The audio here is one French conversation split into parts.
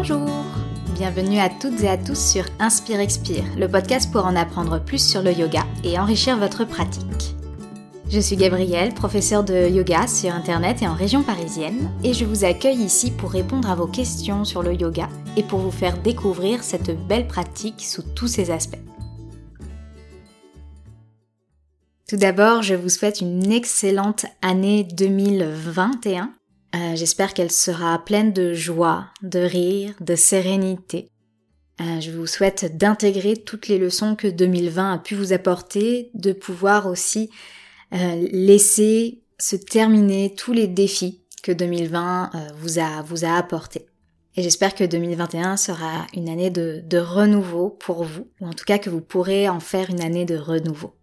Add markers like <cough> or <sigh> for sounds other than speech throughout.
Bonjour Bienvenue à toutes et à tous sur Inspire Expire, le podcast pour en apprendre plus sur le yoga et enrichir votre pratique. Je suis Gabrielle, professeure de yoga sur Internet et en région parisienne, et je vous accueille ici pour répondre à vos questions sur le yoga et pour vous faire découvrir cette belle pratique sous tous ses aspects. Tout d'abord, je vous souhaite une excellente année 2021 euh, j'espère qu'elle sera pleine de joie, de rire, de sérénité. Euh, je vous souhaite d'intégrer toutes les leçons que 2020 a pu vous apporter, de pouvoir aussi euh, laisser se terminer tous les défis que 2020 vous a vous a apportés. Et j'espère que 2021 sera une année de, de renouveau pour vous, ou en tout cas que vous pourrez en faire une année de renouveau.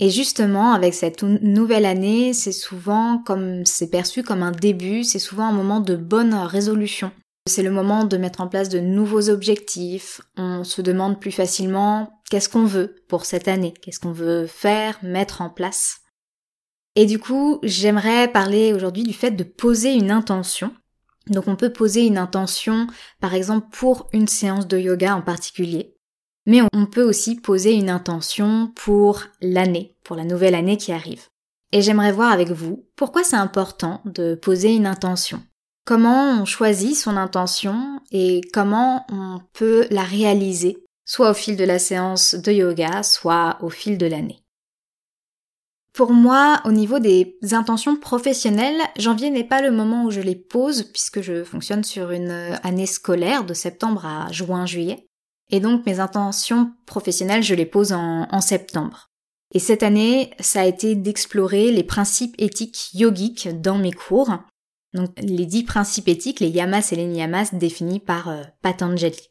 Et justement, avec cette nouvelle année, c'est souvent comme c'est perçu comme un début, c'est souvent un moment de bonne résolution. C'est le moment de mettre en place de nouveaux objectifs. On se demande plus facilement qu'est-ce qu'on veut pour cette année, qu'est-ce qu'on veut faire, mettre en place. Et du coup, j'aimerais parler aujourd'hui du fait de poser une intention. Donc on peut poser une intention, par exemple, pour une séance de yoga en particulier mais on peut aussi poser une intention pour l'année, pour la nouvelle année qui arrive. Et j'aimerais voir avec vous pourquoi c'est important de poser une intention? Comment on choisit son intention et comment on peut la réaliser, soit au fil de la séance de yoga, soit au fil de l'année? Pour moi, au niveau des intentions professionnelles, janvier n'est pas le moment où je les pose puisque je fonctionne sur une année scolaire de septembre à juin-juillet. Et donc mes intentions professionnelles, je les pose en, septembre. Et cette année, ça a été d'explorer les principes éthiques yogiques dans mes cours. Donc les dix principes éthiques, les yamas et les niyamas définis par euh, Patanjali.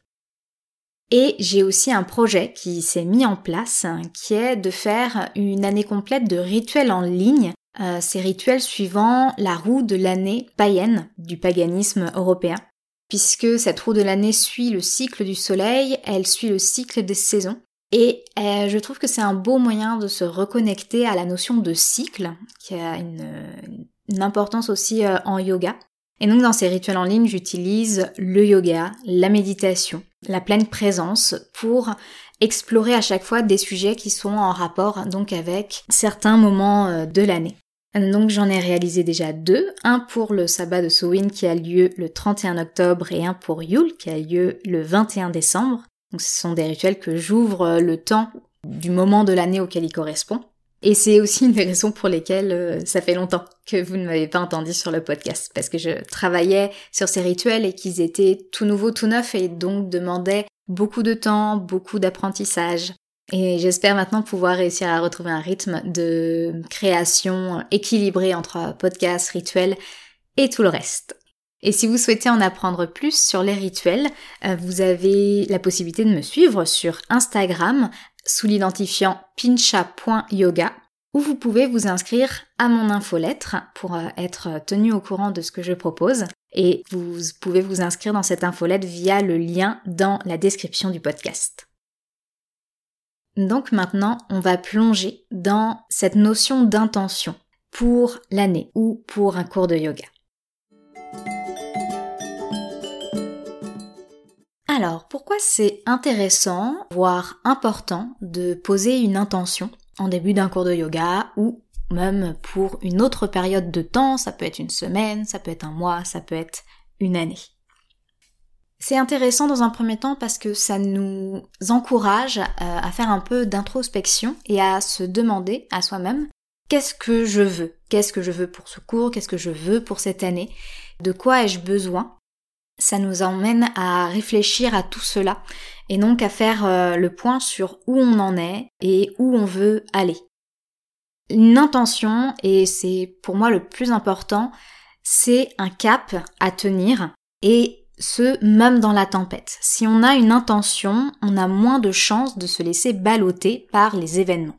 Et j'ai aussi un projet qui s'est mis en place, qui est de faire une année complète de rituels en ligne, euh, ces rituels suivant la roue de l'année païenne du paganisme européen puisque cette roue de l'année suit le cycle du soleil, elle suit le cycle des saisons. Et euh, je trouve que c'est un beau moyen de se reconnecter à la notion de cycle, qui a une, importance aussi euh, en yoga. Et donc dans ces rituels en ligne, j'utilise le yoga, la méditation, la pleine présence pour explorer à chaque fois des sujets qui sont en rapport donc avec certains moments euh, de l'année. Donc j'en ai réalisé déjà deux, un pour le sabbat de Sowin qui a lieu le 31 octobre et un pour Yule qui a lieu le 21 décembre. Donc ce sont des rituels que j'ouvre euh, le temps du moment de l'année auquel il correspond. Et c'est aussi une des raisons pour lesquelles euh, ça fait longtemps que vous ne m'avez pas entendu sur le podcast, parce que je travaillais sur ces rituels et qu'ils étaient tout nouveaux, tout neufs et donc demandaient beaucoup de temps, beaucoup d'apprentissage, et j'espère maintenant pouvoir réussir à retrouver un rythme de création équilibré entre podcast, rituels et tout le reste. Et si vous souhaitez en apprendre plus sur les rituels, euh, vous avez la possibilité de me suivre sur Instagram sous l'identifiant pincha.yoga où vous pouvez vous inscrire à mon infolettre pour euh, être tenu au courant de ce que je propose. Et vous pouvez vous inscrire dans cette infolettre via le lien dans la description du podcast. Donc maintenant, on va plonger dans cette notion d'intention pour l'année ou pour un cours de yoga. Alors, pourquoi c'est intéressant, voire important, de poser une intention en début d'un cours de yoga ou même pour une autre période de temps, ça peut être une semaine, ça peut être un mois, ça peut être une année. C'est intéressant dans un premier temps parce que ça nous encourage euh, à faire un peu d'introspection et à se demander à soi-même qu'est-ce que je veux? Qu'est-ce que je veux pour ce cours? Qu'est-ce que je veux pour cette année? De quoi ai-je besoin? Ça nous emmène à réfléchir à tout cela et donc à faire euh, le point sur où on en est et où on veut aller. Une intention, et c'est pour moi le plus important, c'est un cap à tenir et ce même dans la tempête. Si on a une intention, on a moins de chances de se laisser balloter par les événements.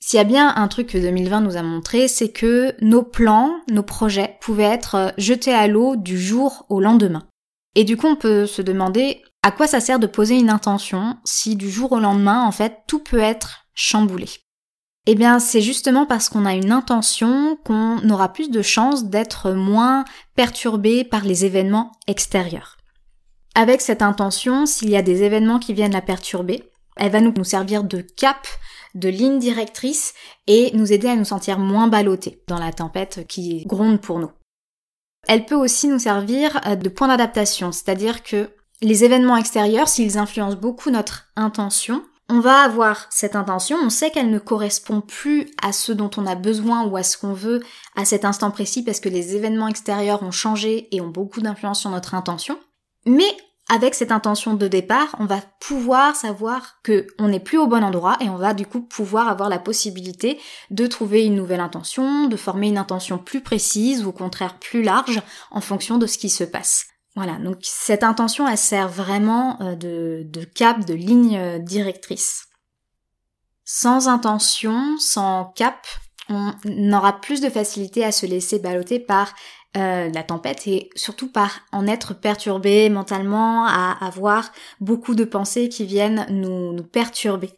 S'il y a bien un truc que 2020 nous a montré, c'est que nos plans, nos projets pouvaient être jetés à l'eau du jour au lendemain. Et du coup, on peut se demander à quoi ça sert de poser une intention si du jour au lendemain, en fait, tout peut être chamboulé. Eh bien, c'est justement parce qu'on a une intention qu'on aura plus de chances d'être moins perturbé par les événements extérieurs. Avec cette intention, s'il y a des événements qui viennent la perturber, elle va nous, servir de cap, de ligne directrice et nous aider à nous sentir moins ballottés dans la tempête qui gronde pour nous. Elle peut aussi nous servir euh, de point d'adaptation, c'est-à-dire que les événements extérieurs, s'ils influencent beaucoup notre intention, on va avoir cette intention, on sait qu'elle ne correspond plus à ce dont on a besoin ou à ce qu'on veut à cet instant précis parce que les événements extérieurs ont changé et ont beaucoup d'influence sur notre intention. Mais avec cette intention de départ, on va pouvoir savoir que on n'est plus au bon endroit et on va du coup pouvoir avoir la possibilité de trouver une nouvelle intention, de former une intention plus précise ou au contraire plus large en fonction de ce qui se passe. Voilà, donc cette intention, elle sert vraiment euh, de, cap, de ligne euh, directrice. Sans intention, sans cap, on aura plus de facilité à se laisser balloter par euh, la tempête et surtout par en être perturbé mentalement, à avoir beaucoup de pensées qui viennent nous perturber.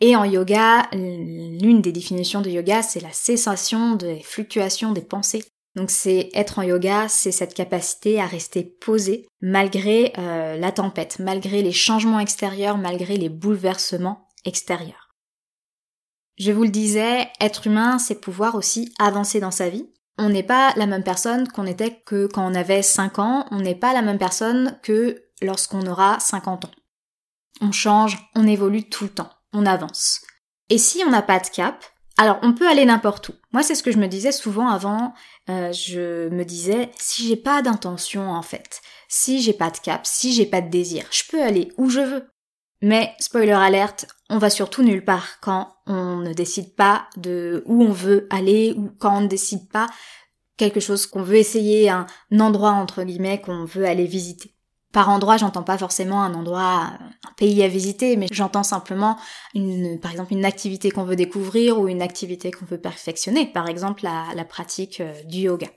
Et en yoga, l'une des définitions de yoga, c'est la cessation des fluctuations des pensées. Donc c'est être en yoga, c'est cette capacité à rester posé malgré euh, la tempête, malgré les changements extérieurs, malgré les bouleversements extérieurs. Je vous le disais, être humain, c'est pouvoir aussi avancer dans sa vie. On n'est pas la même personne qu'on était que quand on avait 5 ans, on n'est pas la même personne que lorsqu'on aura 50 ans. On change, on évolue tout le temps, on avance. Et si on n'a pas de cap, alors, on peut aller n'importe où. Moi, c'est ce que je me disais souvent avant. Euh, je me disais, si j'ai pas d'intention, en fait, si j'ai pas de cap, si j'ai pas de désir, je peux aller où je veux. Mais, spoiler alerte, on va surtout nulle part quand on ne décide pas de où on veut aller ou quand on ne décide pas quelque chose qu'on veut essayer, un endroit entre guillemets qu'on veut aller visiter. Par endroit, j'entends pas forcément un endroit, un pays à visiter, mais j'entends simplement une, par exemple, une activité qu'on veut découvrir ou une activité qu'on veut perfectionner, par exemple la, la pratique euh, du yoga.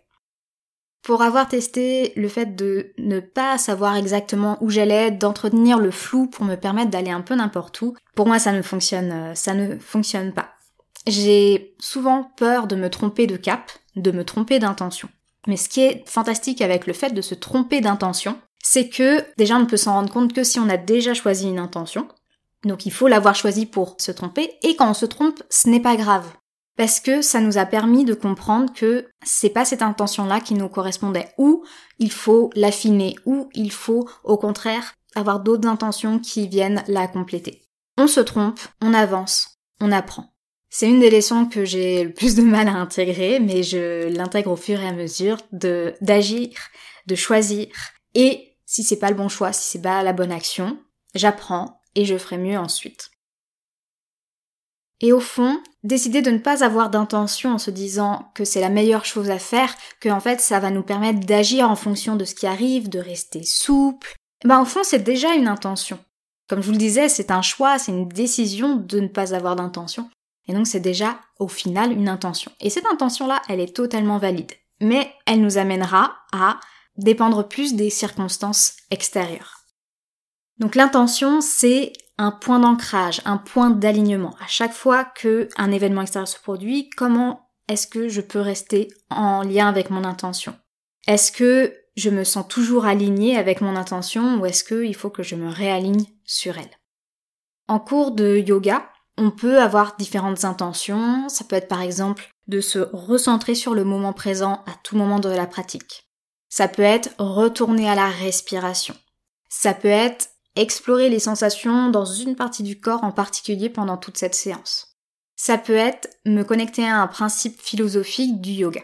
Pour avoir testé le fait de ne pas savoir exactement où j'allais, d'entretenir le flou pour me permettre d'aller un peu n'importe où, pour moi ça ne fonctionne, euh, ça ne fonctionne pas. J'ai souvent peur de me tromper de cap, de me tromper d'intention. Mais ce qui est fantastique avec le fait de se tromper d'intention, c'est que déjà on ne peut s'en rendre compte que si on a déjà choisi une intention. Donc il faut l'avoir choisi pour se tromper, et quand on se trompe, ce n'est pas grave. Parce que ça nous a permis de comprendre que c'est pas cette intention-là qui nous correspondait, ou il faut l'affiner, ou il faut au contraire avoir d'autres intentions qui viennent la compléter. On se trompe, on avance, on apprend. C'est une des leçons que j'ai le plus de mal à intégrer, mais je l'intègre au fur et à mesure de d'agir, de choisir et si c'est pas le bon choix, si c'est pas la bonne action, j'apprends et je ferai mieux ensuite. Et au fond, décider de ne pas avoir d'intention en se disant que c'est la meilleure chose à faire, que en fait ça va nous permettre d'agir en fonction de ce qui arrive, de rester souple, ben au fond c'est déjà une intention. Comme je vous le disais, c'est un choix, c'est une décision de ne pas avoir d'intention. Et donc c'est déjà au final une intention. Et cette intention-là, elle est totalement valide. Mais elle nous amènera à dépendre plus des circonstances extérieures. Donc l'intention, c'est un point d'ancrage, un point d'alignement. À chaque fois que un événement extérieur se produit, comment est-ce que je peux rester en lien avec mon intention? Est-ce que je me sens toujours alignée avec mon intention ou est-ce qu'il faut que je me réaligne sur elle? En cours de yoga, on peut avoir différentes intentions. Ça peut être par exemple de se recentrer sur le moment présent à tout moment de la pratique. Ça peut être retourner à la respiration. Ça peut être explorer les sensations dans une partie du corps en particulier pendant toute cette séance. Ça peut être me connecter à un principe philosophique du yoga.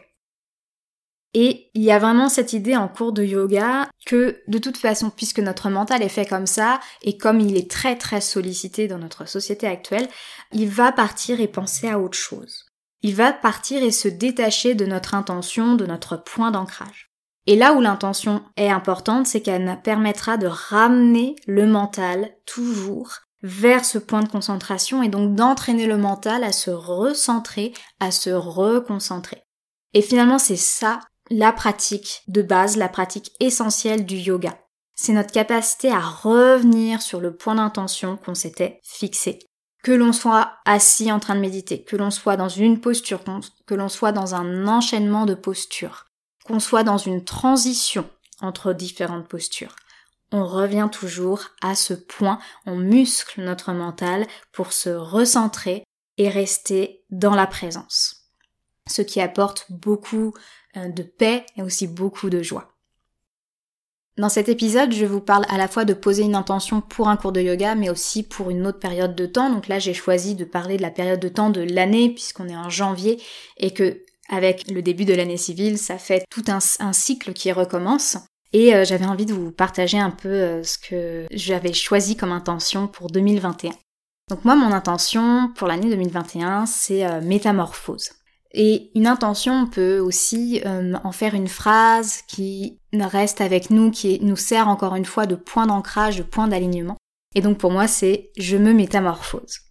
Et il y a vraiment cette idée en cours de yoga que de toute façon, puisque notre mental est fait comme ça, et comme il est très très sollicité dans notre société actuelle, il va partir et penser à autre chose. Il va partir et se détacher de notre intention, de notre point d'ancrage. Et là où l'intention est importante, c'est qu'elle permettra de ramener le mental toujours vers ce point de concentration et donc d'entraîner le mental à se recentrer, à se reconcentrer. Et finalement, c'est ça la pratique de base, la pratique essentielle du yoga. C'est notre capacité à revenir sur le point d'intention qu'on s'était fixé. Que l'on soit assis en train de méditer, que l'on soit dans une posture, que l'on soit dans un enchaînement de postures soit dans une transition entre différentes postures, on revient toujours à ce point, on muscle notre mental pour se recentrer et rester dans la présence. Ce qui apporte beaucoup euh, de paix et aussi beaucoup de joie. Dans cet épisode, je vous parle à la fois de poser une intention pour un cours de yoga, mais aussi pour une autre période de temps. Donc là, j'ai choisi de parler de la période de temps de l'année, puisqu'on est en janvier, et que avec le début de l'année civile, ça fait tout un, cycle qui recommence. Et euh, j'avais envie de vous partager un peu euh, ce que j'avais choisi comme intention pour 2021. Donc moi, mon intention pour l'année 2021, c'est euh, métamorphose. Et une intention, peut aussi en faire une phrase qui reste avec nous, qui nous sert encore une fois de point d'ancrage, de point d'alignement. Et donc pour moi, c'est je me métamorphose.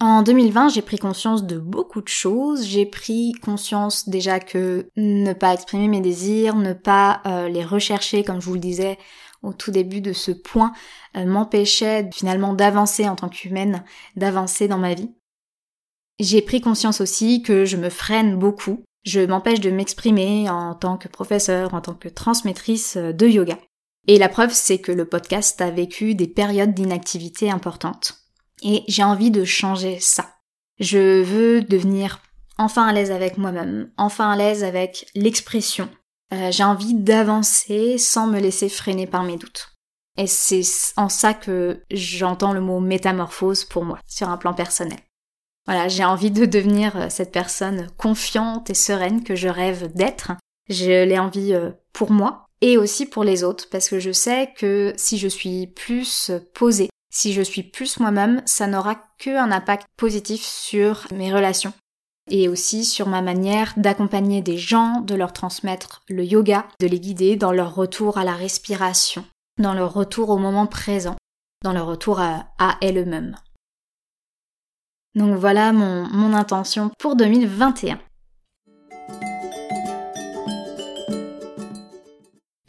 En 2020, j'ai pris conscience de beaucoup de choses. J'ai pris conscience déjà que ne pas exprimer mes désirs, ne pas euh, les rechercher, comme je vous le disais au tout début de ce point, euh, m'empêchait finalement d'avancer en tant qu'humaine, d'avancer dans ma vie. J'ai pris conscience aussi que je me freine beaucoup. Je m'empêche de m'exprimer en tant que professeur, en tant que transmettrice euh, de yoga. Et la preuve, c'est que le podcast a vécu des périodes d'inactivité importantes. Et j'ai envie de changer ça. Je veux devenir enfin à l'aise avec moi-même, enfin à l'aise avec l'expression. Euh, j'ai envie d'avancer sans me laisser freiner par mes doutes. Et c'est en ça que j'entends le mot métamorphose pour moi, sur un plan personnel. Voilà, j'ai envie de devenir euh, cette personne confiante et sereine que je rêve d'être. Je l'ai envie euh, pour moi et aussi pour les autres, parce que je sais que si je suis plus posée, si je suis plus moi-même, ça n'aura qu'un impact positif sur mes relations et aussi sur ma manière d'accompagner des gens, de leur transmettre le yoga, de les guider dans leur retour à la respiration, dans leur retour au moment présent, dans leur retour à, elles-mêmes. Donc voilà mon, mon intention pour 2021.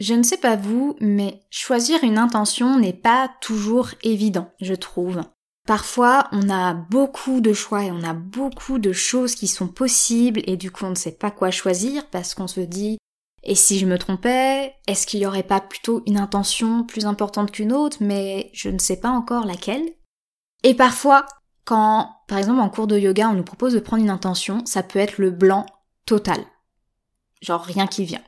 Je ne sais pas vous, mais choisir une intention n'est pas toujours évident, je trouve. Parfois, on a beaucoup de choix et on a beaucoup de choses qui sont possibles et du coup on ne sait pas quoi choisir parce qu'on se dit et si je me trompais, est-ce qu'il n'y aurait pas plutôt une intention plus importante qu'une autre, mais je ne sais pas encore laquelle Et parfois, quand, par exemple, en cours de yoga, on nous propose de prendre une intention, ça peut être le blanc total. Genre rien qui vient.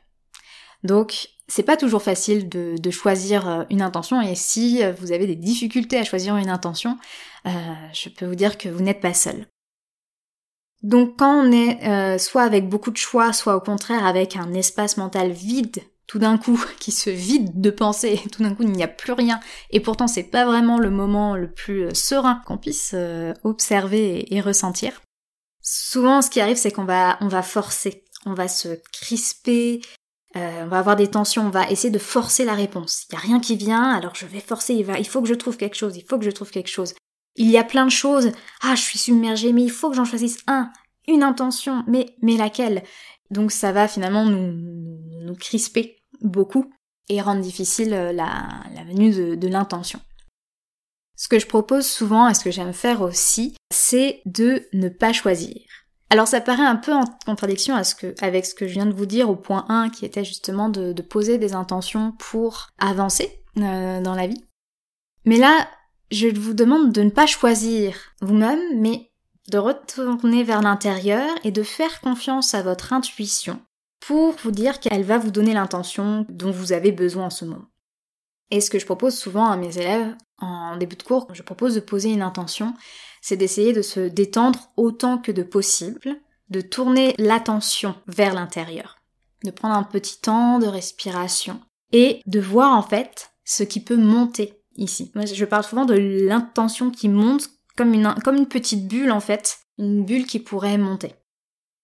Donc, c'est pas toujours facile de, choisir euh, une intention et si euh, vous avez des difficultés à choisir une intention, euh, je peux vous dire que vous n'êtes pas seul. Donc quand on est soit avec beaucoup de choix, soit au contraire avec un espace mental vide, tout d'un coup, <laughs> qui se vide de pensée, <laughs> tout d'un coup il n'y a plus rien, et pourtant c'est pas vraiment le moment le plus serein qu'on puisse observer et, ressentir. Souvent ce qui arrive c'est qu'on va, on va forcer, on va se crisper, euh, on va avoir des tensions, on va essayer de forcer la réponse. Il n'y a rien qui vient, alors je vais forcer, il, faut que je trouve quelque chose, il faut que je trouve quelque chose. Il y a plein de choses, ah je suis submergée, mais il faut que j'en choisisse un, une intention, mais, mais laquelle? Donc ça va finalement nous, nous crisper beaucoup et rendre difficile euh, la, la venue de, de l'intention. Ce que je propose souvent et ce que j'aime faire aussi, c'est de ne pas choisir. Alors ça paraît un peu en contradiction avec ce que je viens de vous dire au point 1 qui était justement de, poser des intentions pour avancer euh, dans la vie. Mais là, je vous demande de ne pas choisir vous-même, mais de retourner vers l'intérieur et de faire confiance à votre intuition pour vous dire qu'elle va vous donner l'intention dont vous avez besoin en ce moment. Et ce que je propose souvent à mes élèves en début de cours, je propose de poser une intention c'est d'essayer de se détendre autant que de possible, de tourner l'attention vers l'intérieur, de prendre un petit temps de respiration et de voir en fait ce qui peut monter ici. Moi, je parle souvent de l'intention qui monte comme une, comme une petite bulle en fait, une bulle qui pourrait monter.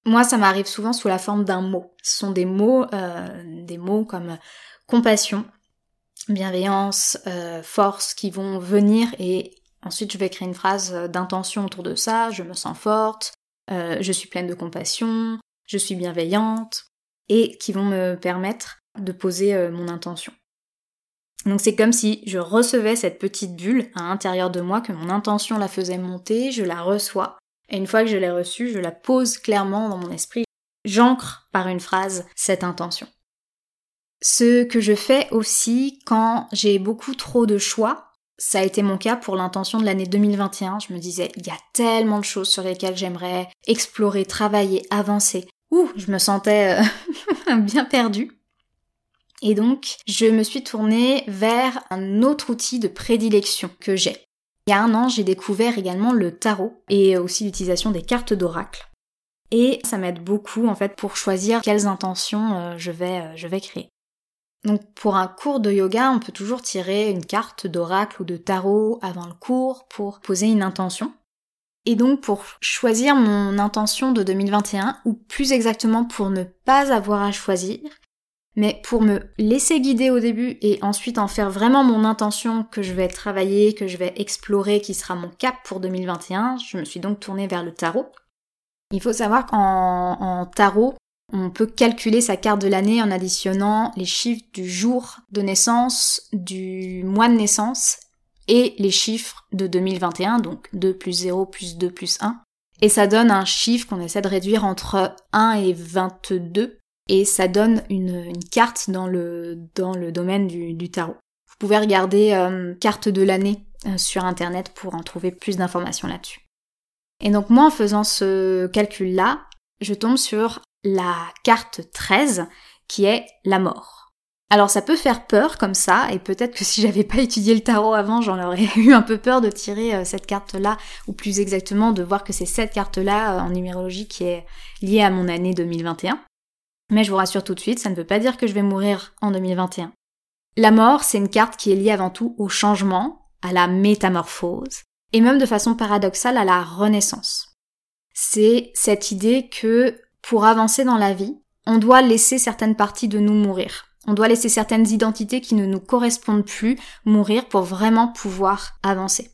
Moi, ça m'arrive souvent sous la forme d'un mot. Ce sont des mots, euh, des mots comme compassion, bienveillance, euh, force qui vont venir et Ensuite, je vais créer une phrase d'intention autour de ça, je me sens forte, euh, je suis pleine de compassion, je suis bienveillante, et qui vont me permettre de poser euh, mon intention. Donc c'est comme si je recevais cette petite bulle à l'intérieur de moi, que mon intention la faisait monter, je la reçois, et une fois que je l'ai reçue, je la pose clairement dans mon esprit, j'ancre par une phrase cette intention. Ce que je fais aussi quand j'ai beaucoup trop de choix, ça a été mon cas pour l'intention de l'année 2021. Je me disais, il y a tellement de choses sur lesquelles j'aimerais explorer, travailler, avancer. Ouh, je me sentais euh, <laughs> bien perdue. Et donc, je me suis tournée vers un autre outil de prédilection que j'ai. Il y a un an, j'ai découvert également le tarot et aussi l'utilisation des cartes d'oracle. Et ça m'aide beaucoup en fait pour choisir quelles intentions euh, je vais, euh, je vais créer. Donc pour un cours de yoga, on peut toujours tirer une carte d'oracle ou de tarot avant le cours pour poser une intention. Et donc pour choisir mon intention de 2021, ou plus exactement pour ne pas avoir à choisir, mais pour me laisser guider au début et ensuite en faire vraiment mon intention que je vais travailler, que je vais explorer, qui sera mon cap pour 2021, je me suis donc tournée vers le tarot. Il faut savoir qu'en tarot, on peut calculer sa carte de l'année en additionnant les chiffres du jour de naissance, du mois de naissance et les chiffres de 2021, donc 2 plus 0 plus 2 plus 1. Et ça donne un chiffre qu'on essaie de réduire entre 1 et 22, et ça donne une, carte dans le, dans le domaine du, tarot. Vous pouvez regarder euh, carte de l'année euh, sur internet pour en trouver plus d'informations là-dessus. Et donc moi en faisant ce calcul-là, je tombe sur la carte 13 qui est la mort. Alors ça peut faire peur comme ça, et peut-être que <laughs> si j'avais pas étudié le tarot avant, j'en aurais <laughs> eu un peu peur de tirer euh, cette carte-là, ou plus exactement de voir que c'est cette carte-là euh, en numérologie qui est liée à mon année 2021. Mais je vous rassure tout de suite, ça ne veut pas dire que je vais mourir en 2021. La mort, c'est une carte qui est liée avant tout au changement, à la métamorphose, et même de façon paradoxale à la renaissance. C'est cette idée que pour avancer dans la vie, on doit laisser certaines parties de nous mourir. On doit laisser certaines identités qui ne nous correspondent plus mourir pour vraiment pouvoir avancer.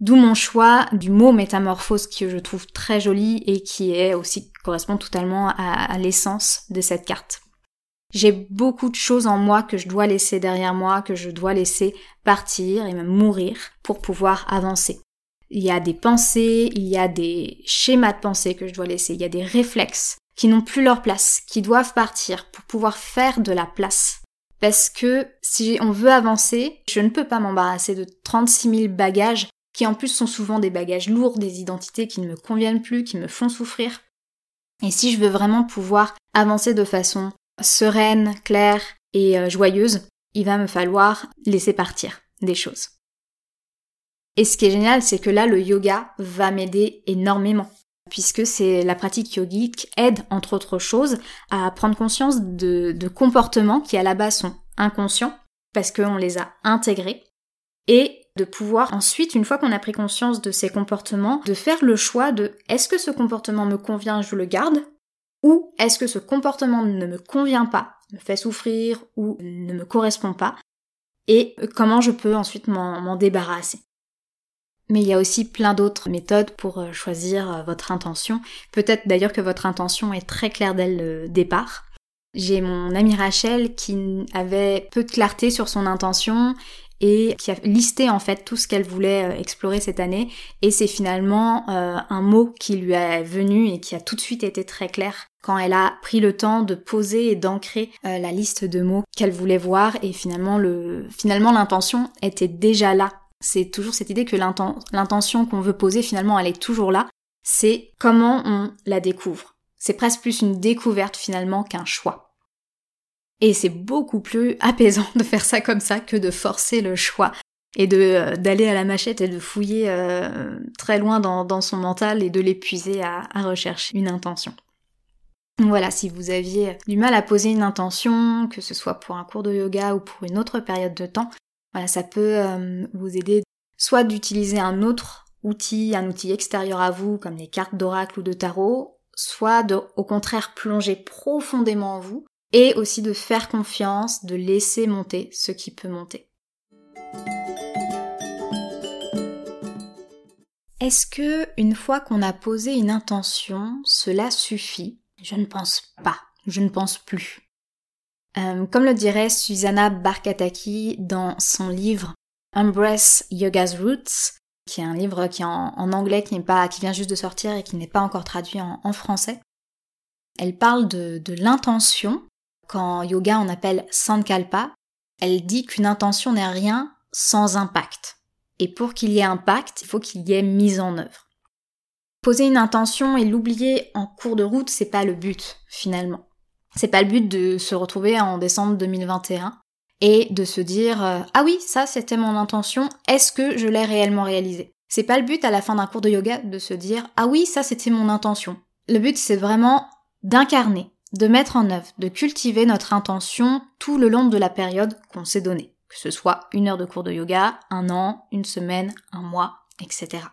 D'où mon choix du mot métamorphose que je trouve très joli et qui est aussi correspond totalement à, l'essence de cette carte. J'ai beaucoup de choses en moi que je dois laisser derrière moi, que je dois laisser partir et même mourir pour pouvoir avancer il y a des pensées, il y a des schémas de pensée que je dois laisser, il y a des réflexes qui n'ont plus leur place, qui doivent partir pour pouvoir faire de la place. Parce que si on veut avancer, je ne peux pas m'embarrasser de 36 000 bagages qui en plus sont souvent des bagages lourds, des identités qui ne me conviennent plus, qui me font souffrir. Et si je veux vraiment pouvoir avancer de façon sereine, claire et euh, joyeuse, il va me falloir laisser partir des choses. Et ce qui est génial, c'est que là, le yoga va m'aider énormément puisque c'est la pratique yogique aide, entre autres choses, à prendre conscience de, de comportements qui à la base sont inconscients, parce qu'on les a intégrés, et de pouvoir ensuite, une fois qu'on a pris conscience de ces comportements, de faire le choix de est-ce que ce comportement me convient, je le garde, ou est-ce que ce comportement ne me convient pas, me fait souffrir ou ne me correspond pas, et comment je peux ensuite m'en débarrasser. Mais il y a aussi plein d'autres méthodes pour euh, choisir euh, votre intention. Peut-être d'ailleurs que votre intention est très claire dès le départ. J'ai mon amie Rachel qui avait peu de clarté sur son intention et qui a listé en fait tout ce qu'elle voulait euh, explorer cette année et c'est finalement un mot qui lui est venu et qui a tout de suite été très clair quand elle a pris le temps de poser et d'ancrer la liste de mots qu'elle voulait voir et finalement le finalement l'intention était déjà là c'est toujours cette idée que l'intention qu'on veut poser, finalement, elle est toujours là. C'est comment on la découvre. C'est presque plus une découverte finalement qu'un choix. Et c'est beaucoup plus apaisant <laughs> de faire ça comme ça que de forcer le choix et de euh, d'aller à la machette et de fouiller euh, très loin dans, son mental et de l'épuiser à, à rechercher une intention. Voilà, si vous aviez du mal à poser une intention, que ce soit pour un cours de yoga ou pour une autre période de temps, voilà, ça peut euh, vous aider soit d'utiliser un autre outil, un outil extérieur à vous, comme les cartes d'oracle ou de tarot, soit de, au contraire, plonger profondément en vous, et aussi de faire confiance, de laisser monter ce qui peut monter. Est-ce que, une fois qu'on a posé une intention, cela suffit? Je ne pense pas. Je ne pense plus. Euh, comme le dirait Susanna Barkataki dans son livre Embrace Yoga's Roots, qui est un livre qui est en, anglais, qui, pas, qui vient juste de sortir et qui n'est pas encore traduit en, français. Elle parle de, de l'intention qu'en yoga on appelle sankalpa, elle dit qu'une intention n'est rien sans impact. Et pour qu'il y ait impact, il faut qu'il y ait mise en œuvre. Poser une intention et l'oublier en cours de route, c'est pas le but, finalement. C'est pas le but de se retrouver en décembre 2021 et de se dire euh, ah oui, ça c'était mon intention, est-ce que je l'ai réellement réalisé? C'est pas le but à la fin d'un cours de yoga de se dire ah oui, ça c'était mon intention. Le but c'est vraiment d'incarner, de mettre en œuvre, de cultiver notre intention tout le long de la période qu'on s'est donnée, que ce soit une heure de cours de yoga, un an, une semaine, un mois, etc.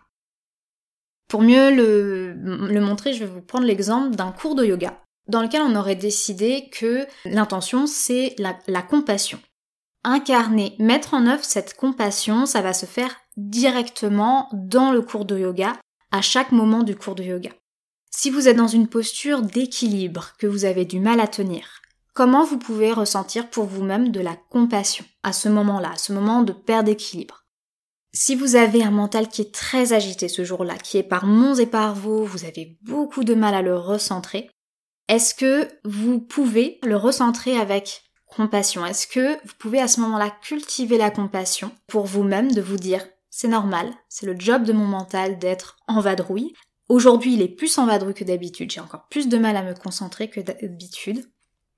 Pour mieux le, le montrer, je vais vous prendre l'exemple d'un cours de yoga dans lequel on aurait décidé que l'intention c'est la, compassion incarner, mettre en œuvre cette compassion, ça va se faire directement dans le cours de yoga, à chaque moment du cours de yoga. Si vous êtes dans une posture d'équilibre que vous avez du mal à tenir, comment vous pouvez ressentir pour vous-même de la compassion à ce moment-là, à ce moment de perte d'équilibre? Si vous avez un mental qui est très agité ce jour-là, qui est par monts et par vaux, vous avez beaucoup de mal à le recentrer, est-ce que vous pouvez le recentrer avec compassion? Est-ce que vous pouvez à ce moment-là cultiver la compassion pour vous-même, de vous dire c'est normal, c'est le job de mon mental d'être en vadrouille. Aujourd'hui, il est plus en vadrouille que d'habitude, j'ai encore plus de mal à me concentrer que d'habitude.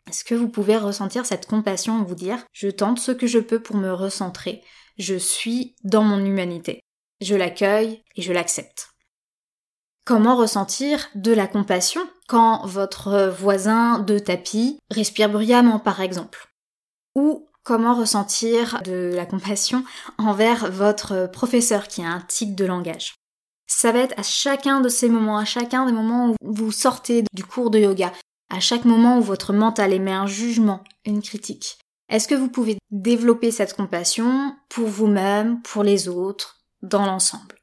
Est-ce que vous pouvez ressentir cette compassion et vous dire je tente ce que je peux pour me recentrer, je suis dans mon humanité, je l'accueille et je l'accepte. Comment ressentir de la compassion quand votre voisin de tapis respire bruyamment par exemple? Ou comment ressentir de la compassion envers votre professeur qui a un tic de langage? Ça va être à chacun de ces moments, à chacun des moments où vous sortez du cours de yoga, à chaque moment où votre mental émet un jugement, une critique. Est-ce que vous pouvez développer cette compassion pour vous-même, pour les autres, dans l'ensemble?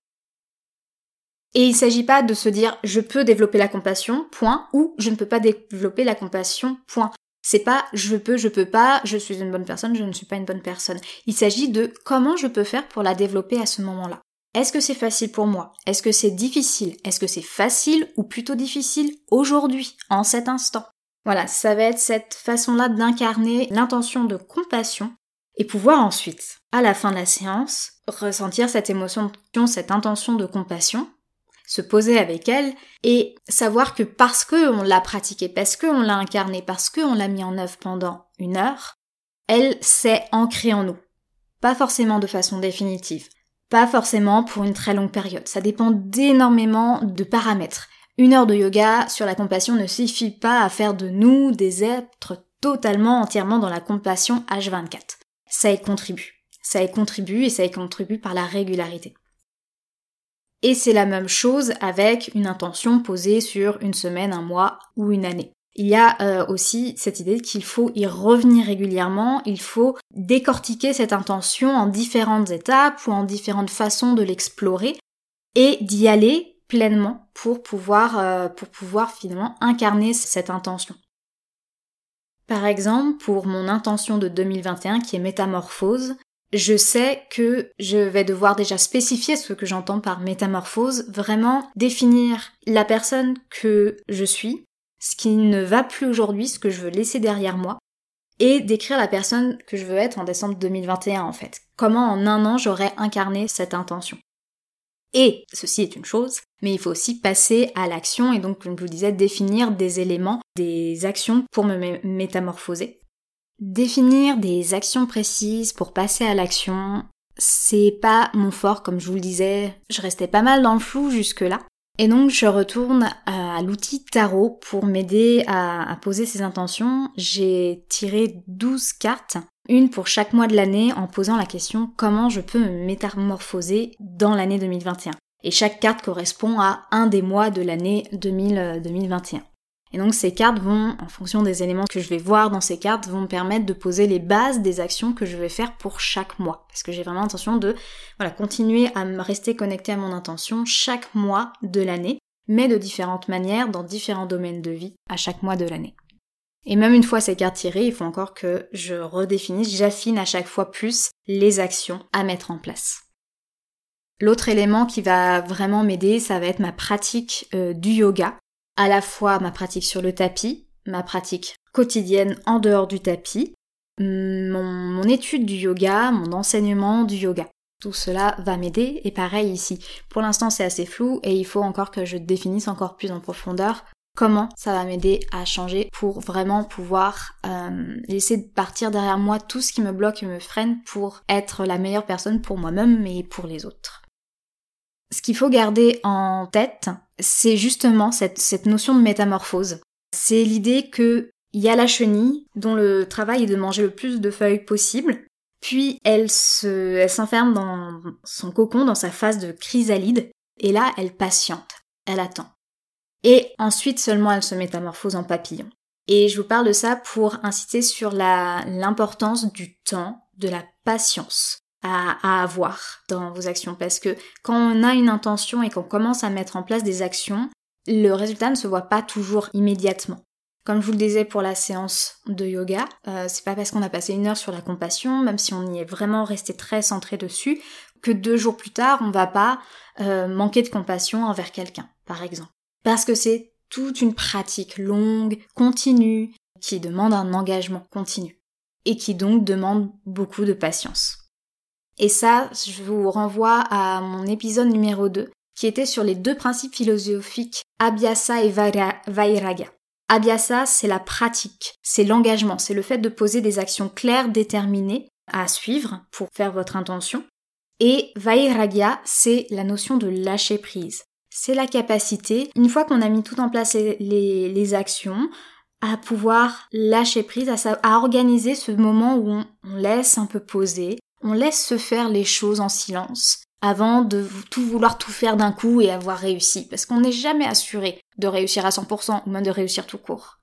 Et il ne s'agit pas de se dire je peux développer la compassion, point, ou je ne peux pas développer la compassion, point. C'est pas je peux, je peux pas, je suis une bonne personne, je ne suis pas une bonne personne. Il s'agit de comment je peux faire pour la développer à ce moment-là. Est-ce que c'est facile pour moi? Est-ce que c'est difficile? Est-ce que c'est facile ou plutôt difficile aujourd'hui, en cet instant? Voilà, ça va être cette façon-là d'incarner l'intention de compassion et pouvoir ensuite, à la fin de la séance, ressentir cette émotion, cette intention de compassion se poser avec elle et savoir que parce que on l'a pratiqué, parce que on l'a incarné, parce que on l'a mis en œuvre pendant une heure, elle s'est ancrée en nous. Pas forcément de façon définitive, pas forcément pour une très longue période. Ça dépend d'énormément de paramètres. Une heure de yoga sur la compassion ne suffit pas à faire de nous des êtres totalement, entièrement dans la compassion H24. Ça y contribue. Ça y contribue et ça y contribue par la régularité. Et c'est la même chose avec une intention posée sur une semaine, un mois ou une année. Il y a euh, aussi cette idée qu'il faut y revenir régulièrement, il faut décortiquer cette intention en différentes étapes ou en différentes façons de l'explorer et d'y aller pleinement pour pouvoir, euh, pour pouvoir finalement incarner cette intention. Par exemple, pour mon intention de 2021 qui est métamorphose, je sais que je vais devoir déjà spécifier ce que j'entends par métamorphose, vraiment définir la personne que je suis, ce qui ne va plus aujourd'hui, ce que je veux laisser derrière moi, et décrire la personne que je veux être en décembre 2021 en fait. Comment en un an j'aurais incarné cette intention. Et ceci est une chose, mais il faut aussi passer à l'action et donc, comme je vous disais, définir des éléments, des actions pour me métamorphoser. Définir des actions précises pour passer à l'action, c'est pas mon fort, comme je vous le disais. Je restais pas mal dans le flou jusque-là. Et donc je retourne à l'outil tarot pour m'aider à, poser ces intentions. J'ai tiré 12 cartes, une pour chaque mois de l'année en posant la question comment je peux me métamorphoser dans l'année 2021. Et chaque carte correspond à un des mois de l'année 2021. Et donc ces cartes vont, en fonction des éléments que je vais voir dans ces cartes, vont me permettre de poser les bases des actions que je vais faire pour chaque mois. Parce que j'ai vraiment l'intention de voilà, continuer à me rester connecté à mon intention chaque mois de l'année, mais de différentes manières, dans différents domaines de vie, à chaque mois de l'année. Et même une fois ces cartes tirées, il faut encore que je redéfinisse, j'affine à chaque fois plus les actions à mettre en place. L'autre élément qui va vraiment m'aider, ça va être ma pratique euh, du yoga à la fois ma pratique sur le tapis, ma pratique quotidienne en dehors du tapis, mon, étude du yoga, mon enseignement du yoga. Tout cela va m'aider et pareil ici. Pour l'instant c'est assez flou et il faut encore que je définisse encore plus en profondeur comment ça va m'aider à changer pour vraiment pouvoir euh, laisser partir derrière moi tout ce qui me bloque et me freine pour être la meilleure personne pour moi-même et pour les autres. Ce qu'il faut garder en tête, c'est justement cette, notion de métamorphose. C'est l'idée que il y a la chenille dont le travail est de manger le plus de feuilles possible, puis elle se, elle s'enferme dans son cocon, dans sa phase de chrysalide, et là elle patiente, elle attend et ensuite seulement elle se métamorphose en papillon. Et je vous parle de ça pour inciter sur l'importance du temps, de la patience à, à, avoir dans vos actions. Parce que quand on a une intention et qu'on commence à mettre en place des actions, le résultat ne se voit pas toujours immédiatement. Comme je vous le disais pour la séance de yoga, euh, c'est pas parce qu'on a passé une heure sur la compassion, même si on y est vraiment resté très centré dessus, que deux jours plus tard, on va pas euh, manquer de compassion envers quelqu'un, par exemple. Parce que c'est toute une pratique longue, continue, qui demande un engagement continu. Et qui donc demande beaucoup de patience. Et ça, je vous renvoie à mon épisode numéro 2, qui était sur les deux principes philosophiques Abhyasa et Vairaga. Abhyasa, c'est la pratique, c'est l'engagement, c'est le fait de poser des actions claires, déterminées à suivre pour faire votre intention. Et Vairagya, c'est la notion de lâcher prise c'est la capacité, une fois qu'on a mis tout en place les, actions, à pouvoir lâcher prise, à, organiser ce moment où on, laisse un peu poser, on laisse se faire les choses en silence, avant de tout vouloir tout faire d'un coup et avoir réussi, parce qu'on n'est jamais assuré de réussir à 100% ou même de réussir tout court.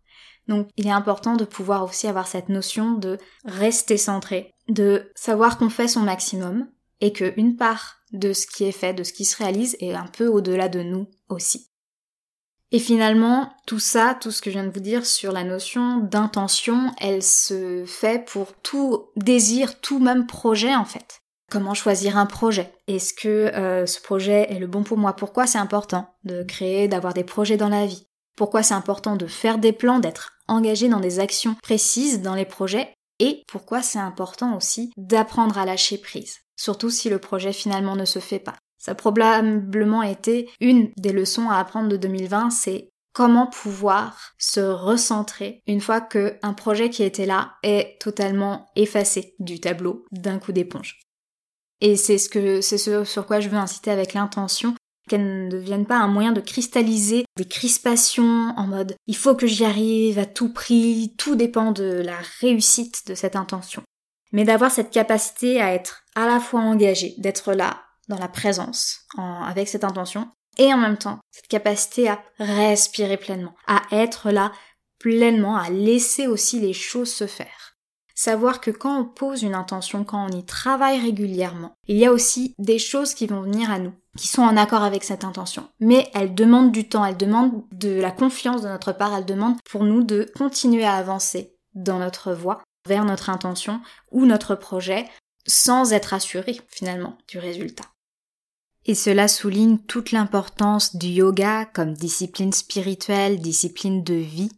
Donc il est important de pouvoir aussi avoir cette notion de rester centré, de savoir qu'on fait son maximum, et que une part de ce qui est fait, de ce qui se réalise, est un peu au-delà de nous aussi. Et finalement, tout ça, tout ce que je viens de vous dire sur la notion d'intention, elle se fait pour tout désir, tout même projet en fait. Comment choisir un projet? Est-ce que euh, ce projet est le bon pour moi? Pourquoi c'est important de créer, d'avoir des projets dans la vie? Pourquoi c'est important de faire des plans, d'être engagé dans des actions précises dans les projets? Et pourquoi c'est important aussi d'apprendre à lâcher prise? Surtout si le projet finalement ne se fait pas. Ça a probablement été une des leçons à apprendre de 2020, c'est comment pouvoir se recentrer une fois que un projet qui était là est totalement effacé du tableau d'un coup d'éponge. Et c'est ce que c'est ce sur quoi je veux inciter avec l'intention qu'elle ne devienne pas un moyen de cristalliser des crispations en mode il faut que j'y arrive à tout prix, tout dépend de la réussite de cette intention mais d'avoir cette capacité à être à la fois engagé, d'être là, dans la présence, avec cette intention, et en même temps, cette capacité à respirer pleinement, à être là pleinement, à laisser aussi les choses se faire. Savoir que quand on pose une intention, quand on y travaille régulièrement, il y a aussi des choses qui vont venir à nous, qui sont en accord avec cette intention. Mais elles demandent du temps, elles demandent de la confiance de notre part, elles demandent pour nous de continuer à avancer dans notre voie vers notre intention ou notre projet sans être assuré finalement du résultat. Et cela souligne toute l'importance du yoga comme discipline spirituelle, discipline de vie,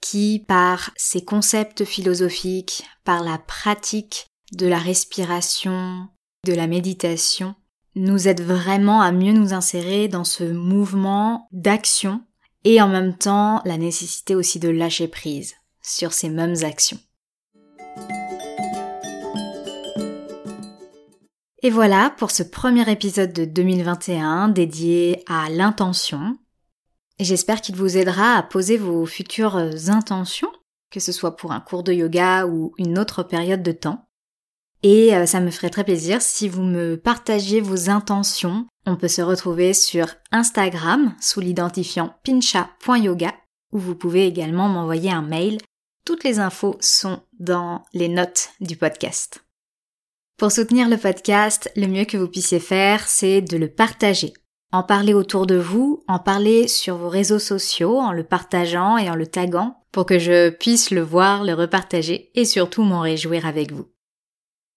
qui, par ses concepts philosophiques, par la pratique de la respiration, de la méditation, nous aide vraiment à mieux nous insérer dans ce mouvement d'action et en même temps la nécessité aussi de lâcher prise sur ces mêmes actions. Et voilà pour ce premier épisode de 2021 dédié à l'intention. J'espère qu'il vous aidera à poser vos futures intentions, que ce soit pour un cours de yoga ou une autre période de temps. Et euh, ça me ferait très plaisir si vous me partagiez vos intentions. On peut se retrouver sur Instagram sous l'identifiant pincha.yoga où vous pouvez également m'envoyer un mail. Toutes les infos sont dans les notes du podcast. Pour soutenir le podcast, le mieux que vous puissiez faire, c'est de le partager. En parler autour de vous, en parler sur vos réseaux sociaux, en le partageant et en le taguant, pour que je puisse le voir, le repartager et surtout m'en réjouir avec vous.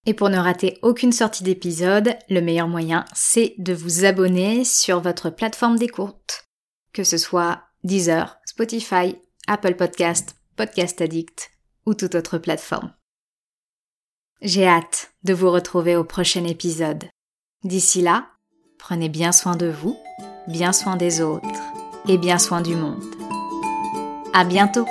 Et pour ne rater aucune sortie d'épisode, le meilleur moyen, c'est de vous abonner sur votre plateforme d'écoute, que ce soit Deezer, Spotify, Apple Podcast, Podcast Addict ou toute autre plateforme. J'ai hâte de vous retrouver au prochain épisode. D'ici là, prenez bien soin de vous, bien soin des autres et bien soin du monde. À bientôt!